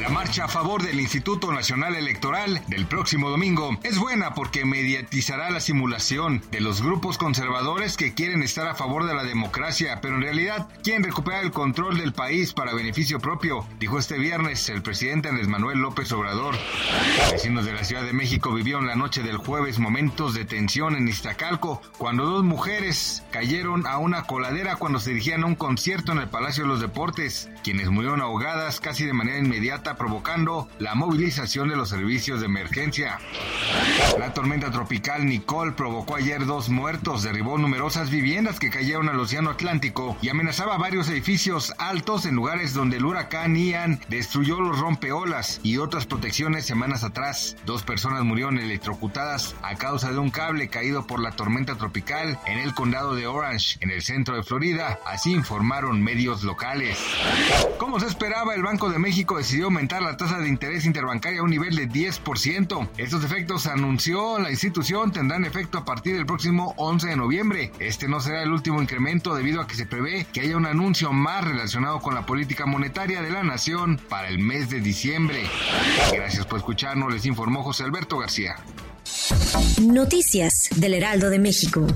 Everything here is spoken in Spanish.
La marcha a favor del Instituto Nacional Electoral del próximo domingo es buena porque mediatizará la simulación de los grupos conservadores que quieren estar a favor de la democracia, pero en realidad quieren recuperar el control del país para beneficio propio, dijo este viernes el presidente Andrés Manuel López Obrador. Vecinos de la Ciudad de México vivieron la noche del jueves momentos de tensión en Iztacalco cuando dos mujeres cayeron a una coladera cuando se dirigían a un concierto en el Palacio de los Deportes, quienes murieron ahogadas casi de manera inmediata provocando la movilización de los servicios de emergencia. La tormenta tropical Nicole provocó ayer dos muertos, derribó numerosas viviendas que cayeron al Océano Atlántico y amenazaba varios edificios altos en lugares donde el huracán Ian destruyó los rompeolas y otras protecciones semanas atrás. Dos personas murieron electrocutadas a causa de un cable caído por la tormenta tropical en el condado de Orange, en el centro de Florida, así informaron medios locales. Como se esperaba, el Banco de México decidió aumentar la tasa de interés interbancaria a un nivel de 10%. Estos efectos, anunció la institución, tendrán efecto a partir del próximo 11 de noviembre. Este no será el último incremento debido a que se prevé que haya un anuncio más relacionado con la política monetaria de la nación para el mes de diciembre. Gracias por escucharnos, les informó José Alberto García. Noticias del Heraldo de México.